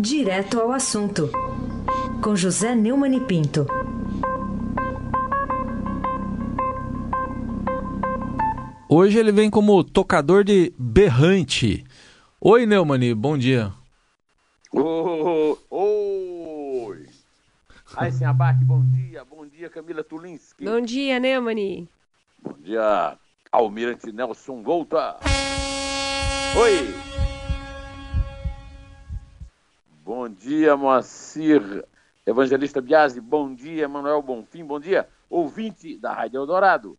Direto ao assunto, com José Neumann e Pinto. Hoje ele vem como tocador de berrante. Oi, Neumani, bom dia. Oh, oi! Aysen Abac, bom dia. Bom dia, Camila Tulinski. Bom dia, Neumani. Bom dia, Almirante Nelson Volta. Oi! Bom dia, Moacir Evangelista Biasi. Bom dia, Manuel Bonfim. Bom dia, ouvinte da Rádio Eldorado.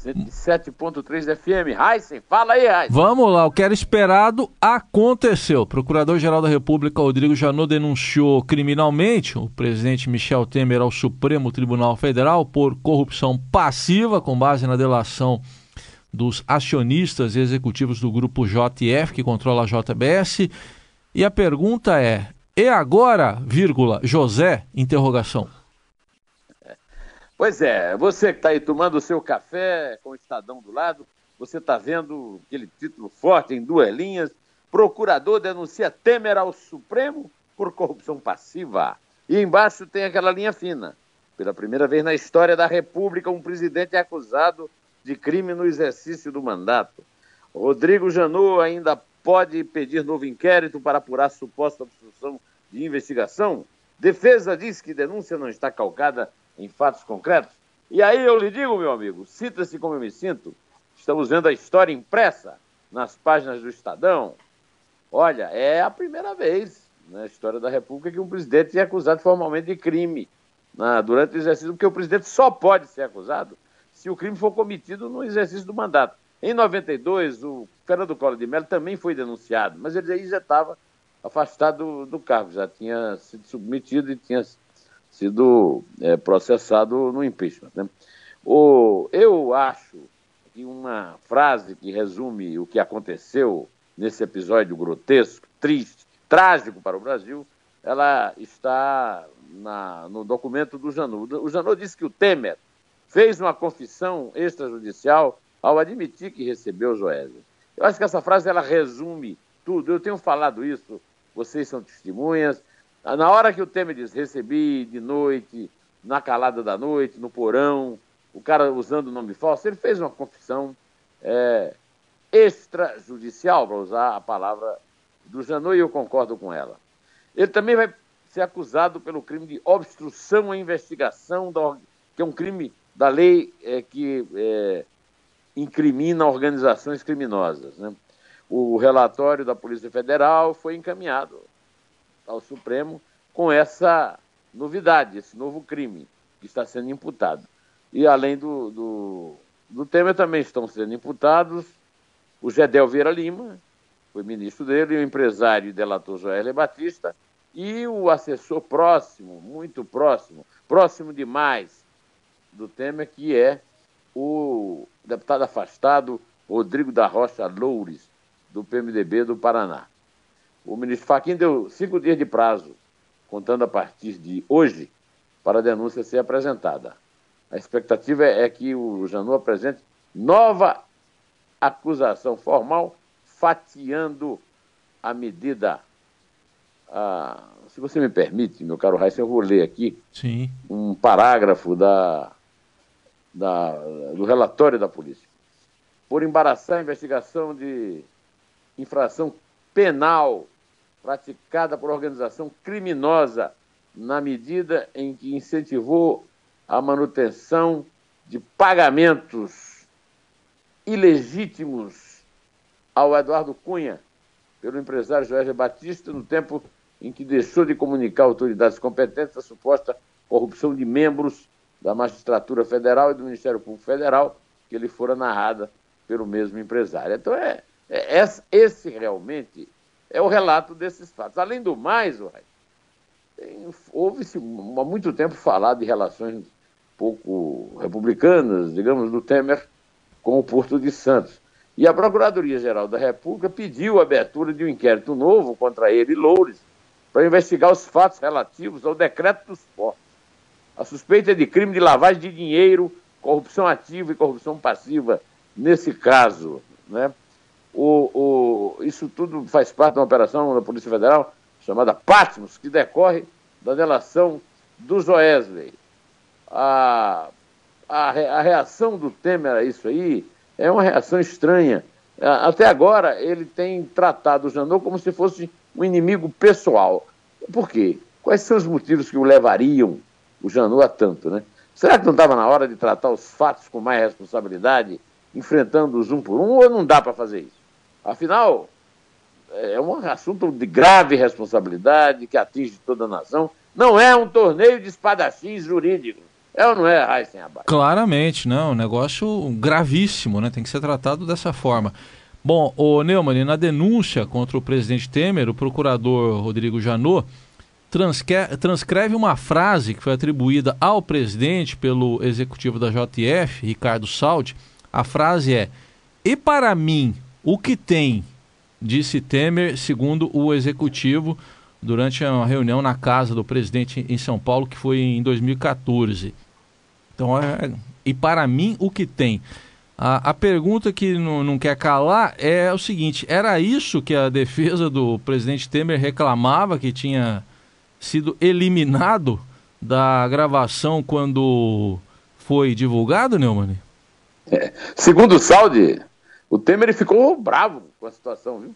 107.3 FM. Heisen, fala aí, Heisen. Vamos lá, o que era esperado aconteceu. Procurador-Geral da República, Rodrigo Janot, denunciou criminalmente o presidente Michel Temer ao Supremo Tribunal Federal por corrupção passiva, com base na delação dos acionistas executivos do grupo JF, que controla a JBS. E a pergunta é: e agora, vírgula, José? Interrogação. Pois é, você que está aí tomando o seu café com o Estadão do lado, você está vendo aquele título forte em duas linhas: Procurador denuncia Temer ao Supremo por corrupção passiva. E embaixo tem aquela linha fina. Pela primeira vez na história da República, um presidente é acusado de crime no exercício do mandato. Rodrigo Janot ainda pode pedir novo inquérito para apurar suposta obstrução de investigação? Defesa diz que denúncia não está calcada em fatos concretos. E aí eu lhe digo, meu amigo, sinta-se como eu me sinto. Estamos vendo a história impressa nas páginas do Estadão. Olha, é a primeira vez na história da República que um presidente é acusado formalmente de crime na, durante o exercício, porque o presidente só pode ser acusado se o crime for cometido no exercício do mandato. Em 92, o Fernando Collor de Mello também foi denunciado, mas ele aí já estava afastado do, do, cargo, já tinha sido submetido e tinha sido é, processado no impeachment. Né? O, eu acho que uma frase que resume o que aconteceu nesse episódio grotesco, triste, trágico para o Brasil, ela está na, no documento do Janot. O Janot disse que o Temer fez uma confissão extrajudicial ao admitir que recebeu o Joésio. Eu acho que essa frase ela resume tudo. Eu tenho falado isso, vocês são testemunhas. Na hora que o Temer diz, recebi de noite, na calada da noite, no porão, o cara usando o nome falso, ele fez uma confissão é, extrajudicial, para usar a palavra do Janot, e eu concordo com ela. Ele também vai ser acusado pelo crime de obstrução à investigação, da, que é um crime da lei é, que é, incrimina organizações criminosas. Né? O relatório da Polícia Federal foi encaminhado ao Supremo com essa novidade, esse novo crime que está sendo imputado. E além do, do, do Temer também estão sendo imputados o Gedel Vieira Lima, foi ministro dele, o empresário e delator Joel Batista, e o assessor próximo, muito próximo, próximo demais do Temer, que é o deputado afastado Rodrigo da Rocha Loures, do PMDB do Paraná. O ministro Fachin deu cinco dias de prazo, contando a partir de hoje, para a denúncia ser apresentada. A expectativa é que o Janu apresente nova acusação formal, fatiando a medida. Ah, se você me permite, meu caro Raíssa, eu vou ler aqui Sim. um parágrafo da da, do relatório da polícia, por embaraçar a investigação de infração penal praticada por organização criminosa na medida em que incentivou a manutenção de pagamentos ilegítimos ao Eduardo Cunha pelo empresário Jorge Batista no tempo em que deixou de comunicar autoridades competentes a suposta corrupção de membros da Magistratura Federal e do Ministério Público Federal, que ele fora narrada pelo mesmo empresário. Então, é, é esse realmente é o relato desses fatos. Além do mais, houve-se há muito tempo falar de relações pouco republicanas, digamos, do Temer com o Porto de Santos. E a Procuradoria-Geral da República pediu a abertura de um inquérito novo contra ele e Loures para investigar os fatos relativos ao decreto dos portos. A suspeita é de crime de lavagem de dinheiro, corrupção ativa e corrupção passiva nesse caso. Né? O, o, isso tudo faz parte de uma operação da Polícia Federal chamada Patmos, que decorre da delação do Joesley. A, a, a reação do Temer a isso aí é uma reação estranha. Até agora, ele tem tratado o Janot como se fosse um inimigo pessoal. Por quê? Quais são os motivos que o levariam, o Janot, a tanto, né? Será que não estava na hora de tratar os fatos com mais responsabilidade, enfrentando-os um por um, ou não dá para fazer isso? Afinal, é um assunto de grave responsabilidade que atinge toda a nação. Não é um torneio de espadachins jurídico. É ou não é, Raíssen Abaixo? Claramente, não. Um negócio gravíssimo, né? Tem que ser tratado dessa forma. Bom, o Neumann, na denúncia contra o presidente Temer, o procurador Rodrigo Janot transcreve uma frase que foi atribuída ao presidente pelo executivo da JF, Ricardo Saldi. A frase é: E para mim, o que tem? Disse Temer, segundo o executivo, durante uma reunião na casa do presidente em São Paulo, que foi em 2014. Então, é, e para mim, o que tem? A, a pergunta que não, não, quer calar é o seguinte: era isso que a defesa do presidente Temer reclamava que tinha sido eliminado da gravação quando foi divulgado, Neumann? É, segundo o Saldi, o Temer ficou bravo com a situação, viu?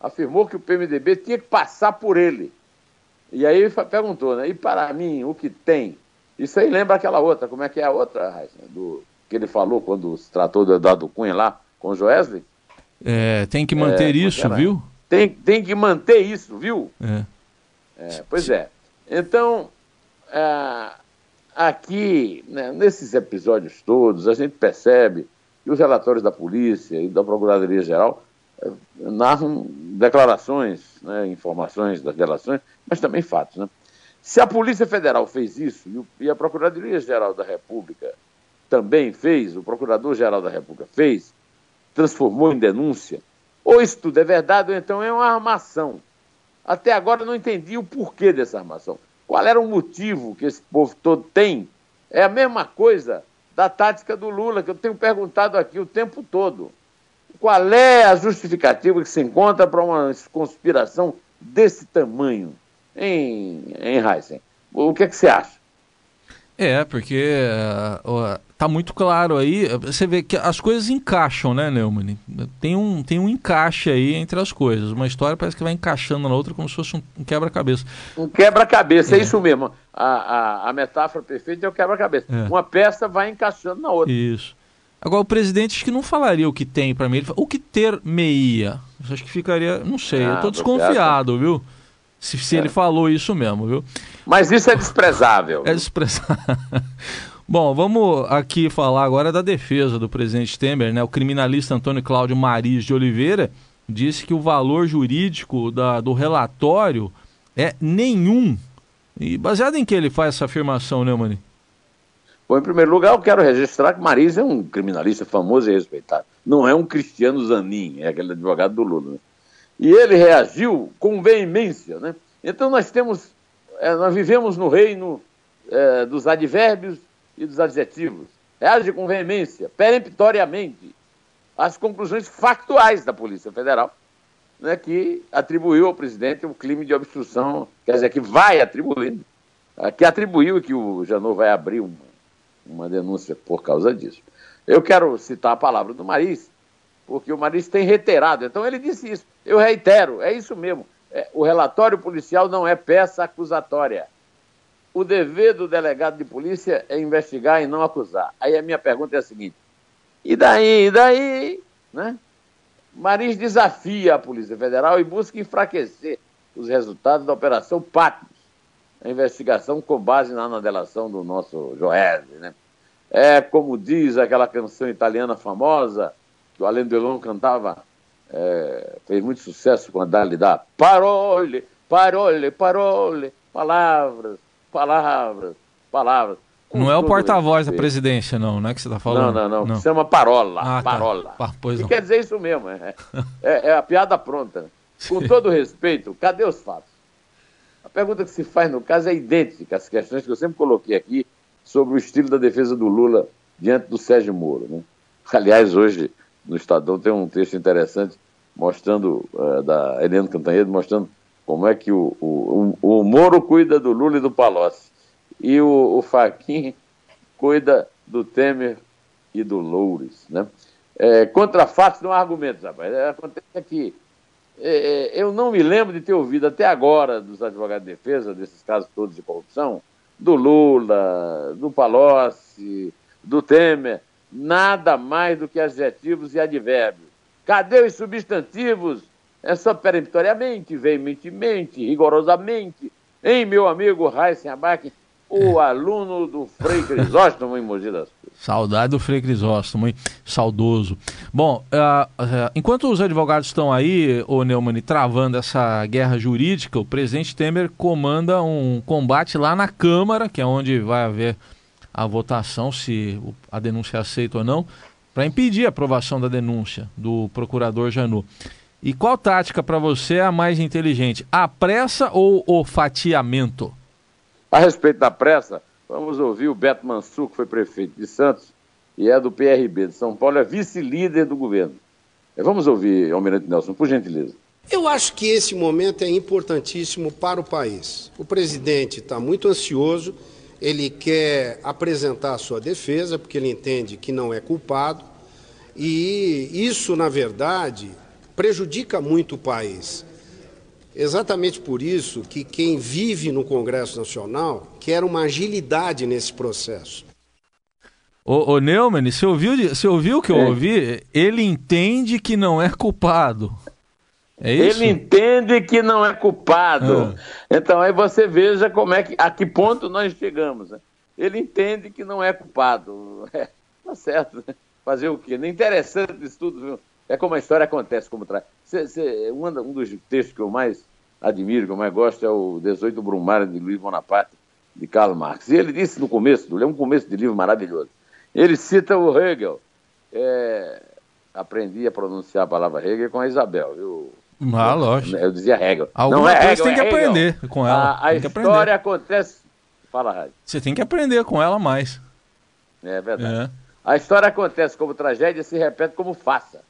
Afirmou que o PMDB tinha que passar por ele. E aí perguntou, né? E para mim, o que tem? Isso aí lembra aquela outra, como é que é a outra, do que ele falou quando se tratou do Eduardo Cunha lá com o Joesley? É, tem que manter é, isso, viu? Tem, tem que manter isso, viu? É. É, pois é. Então, é, aqui, né, nesses episódios todos, a gente percebe que os relatórios da polícia e da Procuradoria-Geral é, narram declarações, né, informações das delações, mas também fatos. Né? Se a Polícia Federal fez isso e a Procuradoria-Geral da República também fez, o Procurador-Geral da República fez, transformou em denúncia, ou isso tudo é verdade, ou então é uma armação até agora não entendi o porquê dessa armação. Qual era o motivo que esse povo todo tem? É a mesma coisa da tática do Lula, que eu tenho perguntado aqui o tempo todo. Qual é a justificativa que se encontra para uma conspiração desse tamanho em, em Heisen? O que, é que você acha? É, porque uh, tá muito claro aí, você vê que as coisas encaixam, né, Neumann? Tem um, tem um encaixe aí entre as coisas. Uma história parece que vai encaixando na outra como se fosse um, quebra-cabeça. Um quebra-cabeça, é. é. isso mesmo. A, a, a, metáfora perfeita é o quebra-cabeça. É. Uma peça vai encaixando na outra. Isso. Agora, o presidente acho que não falaria o que tem para mim, ele fala, o que ter meia. Acho que ficaria, não sei, ah, eu tô desconfiado, viu? Se, se é. ele falou isso mesmo, viu? Mas isso é desprezável. É desprezável. Bom, vamos aqui falar agora da defesa do presidente Temer, né? O criminalista Antônio Cláudio Mariz de Oliveira disse que o valor jurídico da, do relatório é nenhum. E baseado em que ele faz essa afirmação, né, Mani? Bom, em primeiro lugar, eu quero registrar que Mariz é um criminalista famoso e respeitado. Não é um Cristiano Zanin, é aquele advogado do Lula. Né? E ele reagiu com veemência, né? Então nós temos, é, nós vivemos no reino é, dos advérbios e dos adjetivos. Reage com veemência, peremptoriamente, às conclusões factuais da Polícia Federal, né, que atribuiu ao presidente o um crime de obstrução, quer dizer, que vai atribuindo, ah, que atribuiu que o Janot vai abrir uma, uma denúncia por causa disso. Eu quero citar a palavra do Maris, porque o Maris tem reiterado. Então ele disse isso. Eu reitero, é isso mesmo. É, o relatório policial não é peça acusatória o dever do delegado de polícia é investigar e não acusar. Aí a minha pergunta é a seguinte: e daí, e daí, né? Maris desafia a Polícia Federal e busca enfraquecer os resultados da Operação Patmos, a investigação com base na, delação do nosso Joese, né? É como diz aquela canção italiana famosa, que o Alain Delon cantava, é, fez muito sucesso com a Dali da parole, parole, parole, palavras, palavras, palavras. Não é o porta-voz da presidência, não, não é que você está falando? Não, não, não. não. Chama parola. Ah, tá. parola. Tá. Pois não. quer dizer isso mesmo. É, é, é a piada pronta. Com todo respeito, cadê os fatos? A pergunta que se faz no caso é idêntica às questões que eu sempre coloquei aqui sobre o estilo da defesa do Lula diante do Sérgio Moro. Né? Aliás, hoje no Estadão tem um texto interessante mostrando, uh, da Helena Cantanhede, mostrando Como é que o, o, o Moro cuida do Lula e do Palocci e o, o Faquin cuida do Temer e do Loures, né? É, contra fatos não há argumentos, rapaz. É, acontece que é, é, eu não me lembro de ter ouvido até agora dos advogados de defesa desses casos todos de corrupção, do Lula, do Palocci, do Temer, nada mais do que adjetivos e advérbios. Cadê os substantivos? É só peremptoriamente, veementemente, rigorosamente. Hein, meu amigo Raíssen Abac, o aluno do Frei Crisóstomo em Mogi das Cruzes. Saudade do Frei Crisóstomo, hein? saudoso. Bom, uh, uh, enquanto os advogados estão aí, o Neumann, travando essa guerra jurídica, o presidente Temer comanda um combate lá na Câmara, que é onde vai haver a votação, se a denúncia é aceita ou não, para impedir a aprovação da denúncia do procurador Janu. E qual tática para você é a mais inteligente? A pressa ou o fatiamento? A respeito da pressa, vamos ouvir o Beto Mansur, que foi prefeito de Santos e é do PRB de São Paulo, é vice-líder do governo. É, vamos ouvir, Almirante Nelson, por gentileza. Eu acho que esse momento é importantíssimo para o país. O presidente está muito ansioso, ele quer apresentar a sua defesa, porque ele entende que não é culpado, e isso, na verdade, prejudica muito o país. Exatamente por isso que quem vive no Congresso Nacional quer uma agilidade nesse processo. Ô, ô Neumann, você ouviu, você ouviu o que eu é. ouvi? Ele entende que não é culpado. É isso? Ele entende que não é culpado. Ah. Então aí você veja como é que, a que ponto nós chegamos. Né? Ele entende que não é culpado. É, tá certo. Né? Fazer o quê? Não interessante isso tudo, viu? É como a história acontece, como traz. Um, dos textos que eu mais admiro, que eu mais gosto, é o 18 Brumário de Luiz Bonaparte, de Karl Marx. E ele disse no começo, é um começo de livro maravilhoso. Ele cita o Hegel. É, aprendi a pronunciar a palavra Hegel com a Isabel, viu? Ah, lógico. Eu dizia Hegel. Alguma não é Hegel, tem que é aprender Hegel. com ela. A, a história aprender. acontece. Fala, Rádio. Você tem que aprender com ela mais. É verdade. É. A história acontece como tragédia e se repete como faça.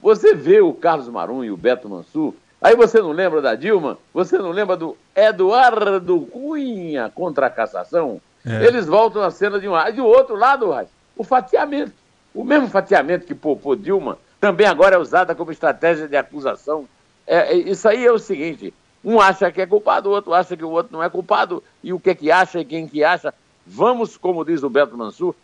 Você vê o Carlos Marum e o Beto Mansur, aí você não lembra da Dilma? Você não lembra do Eduardo Cunha contra a cassação? É. Eles voltam à cena de um lado. E do outro lado, o fatiamento. O mesmo fatiamento que poupou Dilma também agora é usada como estratégia de acusação. É, é, isso aí é o seguinte: um acha que é culpado, o outro acha que o outro não é culpado, e o que é que acha e quem que acha. Vamos, como diz o Beto Mansur,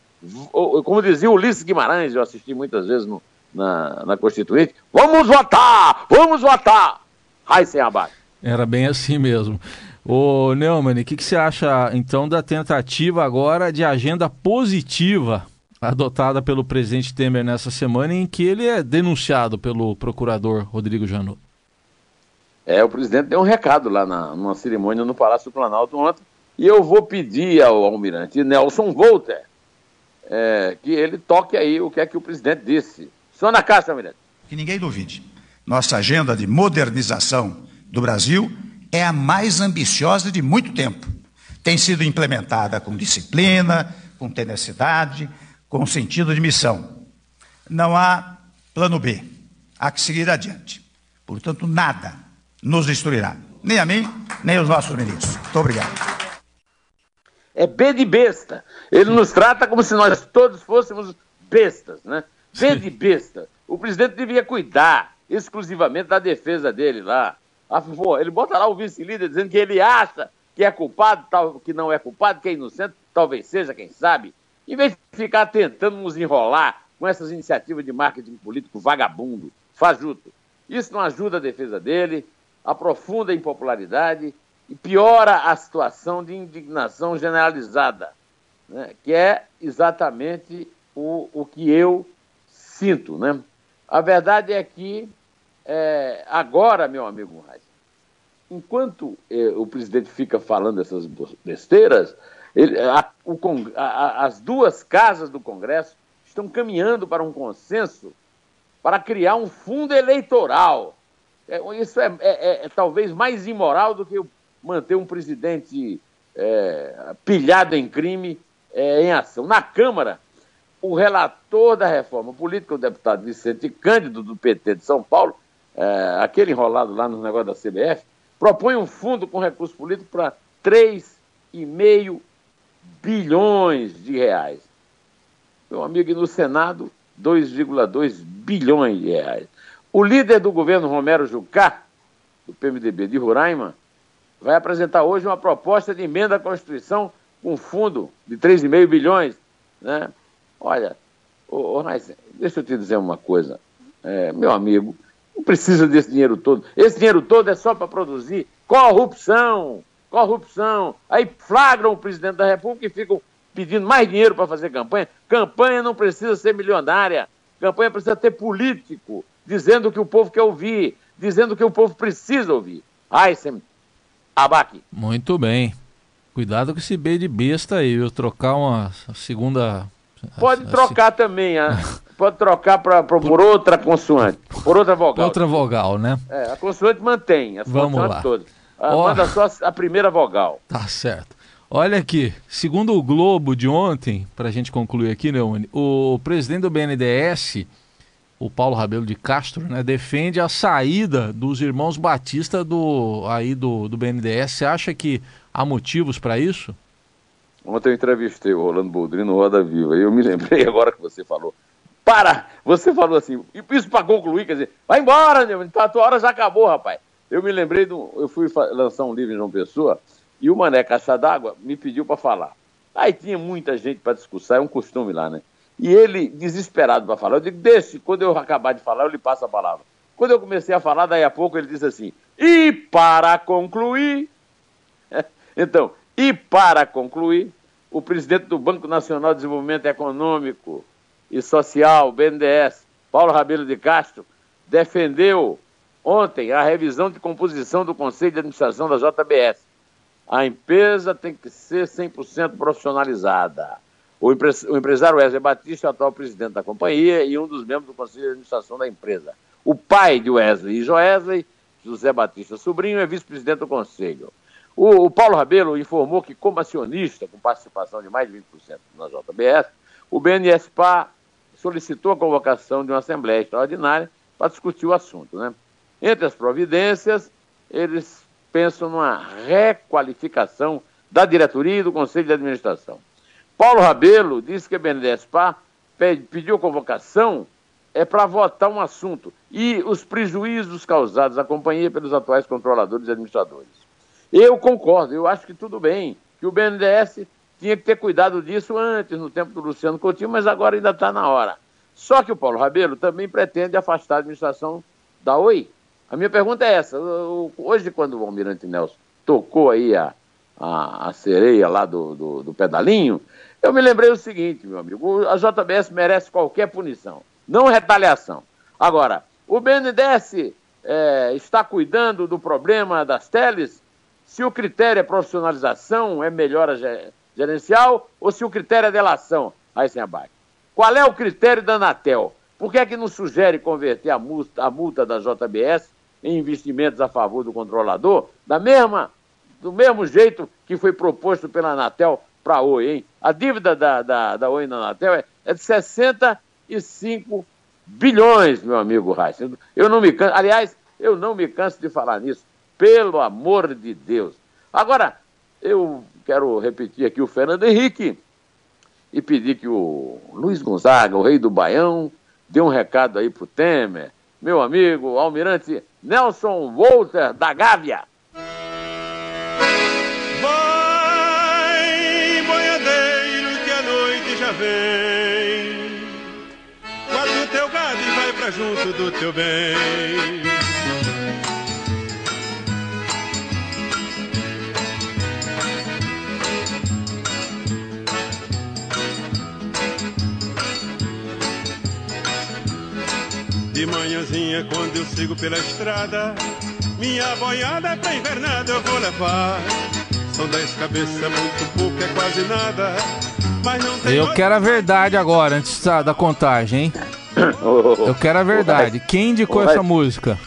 como dizia Ulisses Guimarães, eu assisti muitas vezes no, na, na Constituinte, vamos votar! Vamos votar! Ai, sem abaixo. Era bem assim mesmo. Ô Neumann, o que, que você acha então da tentativa agora de agenda positiva adotada pelo presidente Temer nessa semana, em que ele é denunciado pelo procurador Rodrigo Janot? É, o presidente deu um recado lá na, numa cerimônia no Palácio do Planalto ontem, e eu vou pedir ao almirante Nelson Volter é, que ele toque aí o que é que o presidente disse. Só na caixa, almirante. Que ninguém duvide. Nossa agenda de modernização do Brasil é a mais ambiciosa de muito tempo. Tem sido implementada com disciplina, com tenacidade, com sentido de missão. Não há plano B. Há que seguir adiante. Portanto, nada nos destruirá. Nem a mim, nem os nossos ministros. Muito obrigado. É B de besta. Ele nos trata como se nós todos fôssemos bestas, né? B de besta. O presidente devia cuidar exclusivamente da defesa dele lá. Ele bota lá o vice-líder dizendo que ele acha que é culpado, que não é culpado, que é inocente, talvez seja, quem sabe. Em vez de ficar tentando nos enrolar com essas iniciativas de marketing político vagabundo, fajuto. Isso não ajuda a defesa dele, aprofunda a impopularidade e piora a situação de indignação generalizada, né? que é exatamente o, o que eu sinto, né? A verdade é que é, agora, meu amigo Reis, enquanto é, o presidente fica falando essas besteiras, ele, a, o, a, as duas casas do Congresso estão caminhando para um consenso para criar um fundo eleitoral. É, isso é, é, é, talvez mais imoral do que manter um presidente é, pilhado em crime em ação. Na Câmara, o relator da reforma política, o deputado Vicente Cândido, do PT de São Paulo, é, aquele enrolado lá no negócio da CBF, propõe um fundo com recurso político para 3,5 bilhões de reais. Meu amigo, e no Senado, 2,2 bilhões de reais. O líder do governo, Romero Jucá, do PMDB de Roraima, vai apresentar hoje uma proposta de emenda à Constituição com fundo de 3,5 bilhões. Né? Olha, ô, ô, deixa eu te dizer uma coisa. É, meu amigo, não precisa desse dinheiro todo. Esse dinheiro todo é só para produzir corrupção. Corrupção. Aí flagram o presidente da República e ficam pedindo mais dinheiro para fazer campanha. Campanha não precisa ser milionária. Campanha precisa ter político dizendo o que o povo quer ouvir, dizendo o que o povo precisa ouvir. Aysen Abac. Muito bem. Cuidado com esse B de besta aí, eu trocar uma segunda. Pode trocar também, a, pode trocar pra, pra, por outra consoante, por outra vogal. Outra vogal, né? É, a consoante mantém, as Vamos lá. todas. Ah, oh. Manda só a primeira vogal. Tá certo. Olha aqui, segundo o Globo de ontem, para a gente concluir aqui, Leone, o presidente do BNDES, o Paulo Rabelo de Castro, né, defende a saída dos irmãos Batista do, aí do, do BNDES. Você acha que há motivos para isso? Ontem eu entrevistei o Rolando Boldrino no Roda Viva e eu me lembrei agora que você falou. Para! Você falou assim, isso para concluir, quer dizer, vai embora, a tua hora já acabou, rapaz. Eu me lembrei, do, eu fui lançar um livro em João Pessoa e o Mané Caixa d'Água me pediu para falar. Aí tinha muita gente para discursar, é um costume lá, né? E ele, desesperado para falar, eu digo, deixe, quando eu acabar de falar, eu lhe passo a palavra. Quando eu comecei a falar, daí a pouco ele disse assim, e para concluir, então, e para concluir, o presidente do Banco Nacional de Desenvolvimento Econômico e Social, BNDES, Paulo Rabelo de Castro, defendeu ontem a revisão de composição do Conselho de Administração da JBS. A empresa tem que ser 100% profissionalizada. O, empresário Wesley Batista atual presidente da companhia e um dos membros do Conselho de Administração da empresa. O pai de Wesley e Joesley, José Batista Sobrinho, é vice-presidente do Conselho. O, o, Paulo Rabelo informou que, como acionista, com participação de mais de 20% na JBS, o BNSPA solicitou a convocação de uma Assembleia Extraordinária para discutir o assunto. Né? Entre as providências, eles pensam numa requalificação da diretoria e do Conselho de Administração. Paulo Rabelo disse que a BNDESPA pediu convocação é para votar um assunto e os prejuízos causados à companhia pelos atuais controladores e administradores. Eu concordo, eu acho que tudo bem, que o BNDES tinha que ter cuidado disso antes, no tempo do Luciano Coutinho, mas agora ainda está na hora. Só que o Paulo Rabelo também pretende afastar a administração da Oi. A minha pergunta é essa. Hoje, quando o Almirante Nelson tocou aí a, a, a sereia lá do, do, do, pedalinho, eu me lembrei o seguinte, meu amigo, a JBS merece qualquer punição, não retaliação. Agora, o BNDES é, está cuidando do problema das teles? Se o critério é profissionalização, é melhora gerencial, ou se o critério é delação, abaixo. Qual é o critério da Anatel? Por que é que não sugere converter a multa, a multa da JBS em investimentos a favor do controlador, da mesma do mesmo jeito que foi proposto pela Anatel para a Oi, hein? A dívida da, da, da Oi na Anatel é, é de 65 bilhões, meu amigo Reis. Eu não me canso, aliás, eu não me canso de falar nisso, pelo amor de Deus. Agora, eu quero repetir aqui o Fernando Henrique e pedir que o Luiz Gonzaga, o rei do Baião, dê um recado aí pro Temer, meu amigo almirante Nelson Walter da Gávea. vem. Guarda o teu gado vai pra junto do teu bem. De manhãzinha, quando eu sigo pela estrada, minha boiada pra invernada eu vou levar. São dez cabeças, muito pouco, é quase nada. Eu quero a verdade agora, antes da, da contagem, hein? Eu quero a verdade. Quem indicou essa música?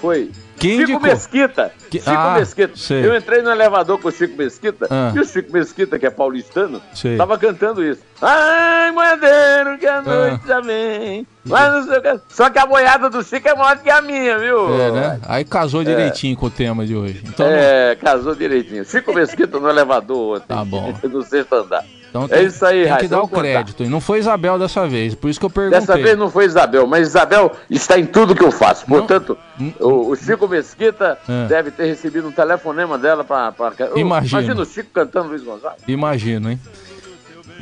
Foi Quem Chico indicou? Mesquita. Que- Chico Ah, Mesquita. sei. Eu entrei no elevador com o Chico Mesquita Ah. e o Chico Mesquita, que é paulistano, Sei. tava cantando isso. Ai, moedeiro, que Ah. a noite já vem. Lá não sei o que. Só que a boiada do Chico é maior que a minha, viu? É, né? Aí casou direitinho com o tema de hoje. Então, É, casou direitinho. Chico Mesquita no elevador ontem. Tá bom. No sexto andar. Então é isso aí, Tem que dar o contar. crédito. E não foi Isabel dessa vez, por isso que eu perguntei. Dessa vez não foi Isabel, mas Isabel está em tudo que eu faço. Portanto, o, o Chico Mesquita É. deve ter recebido um telefonema dela para. Imagino. Imagina o Chico cantando Luiz Gonzaga. Imagino, hein?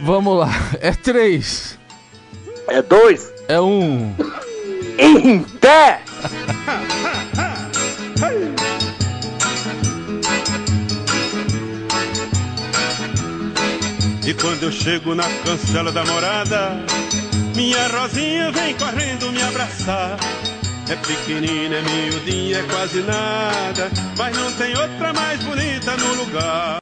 Vamos lá. É três. É dois. É um. Em pé! E quando eu chego na cancela da morada, minha Rosinha vem correndo me abraçar. É pequenina, é miudinha, é quase nada, mas não tem outra mais bonita no lugar.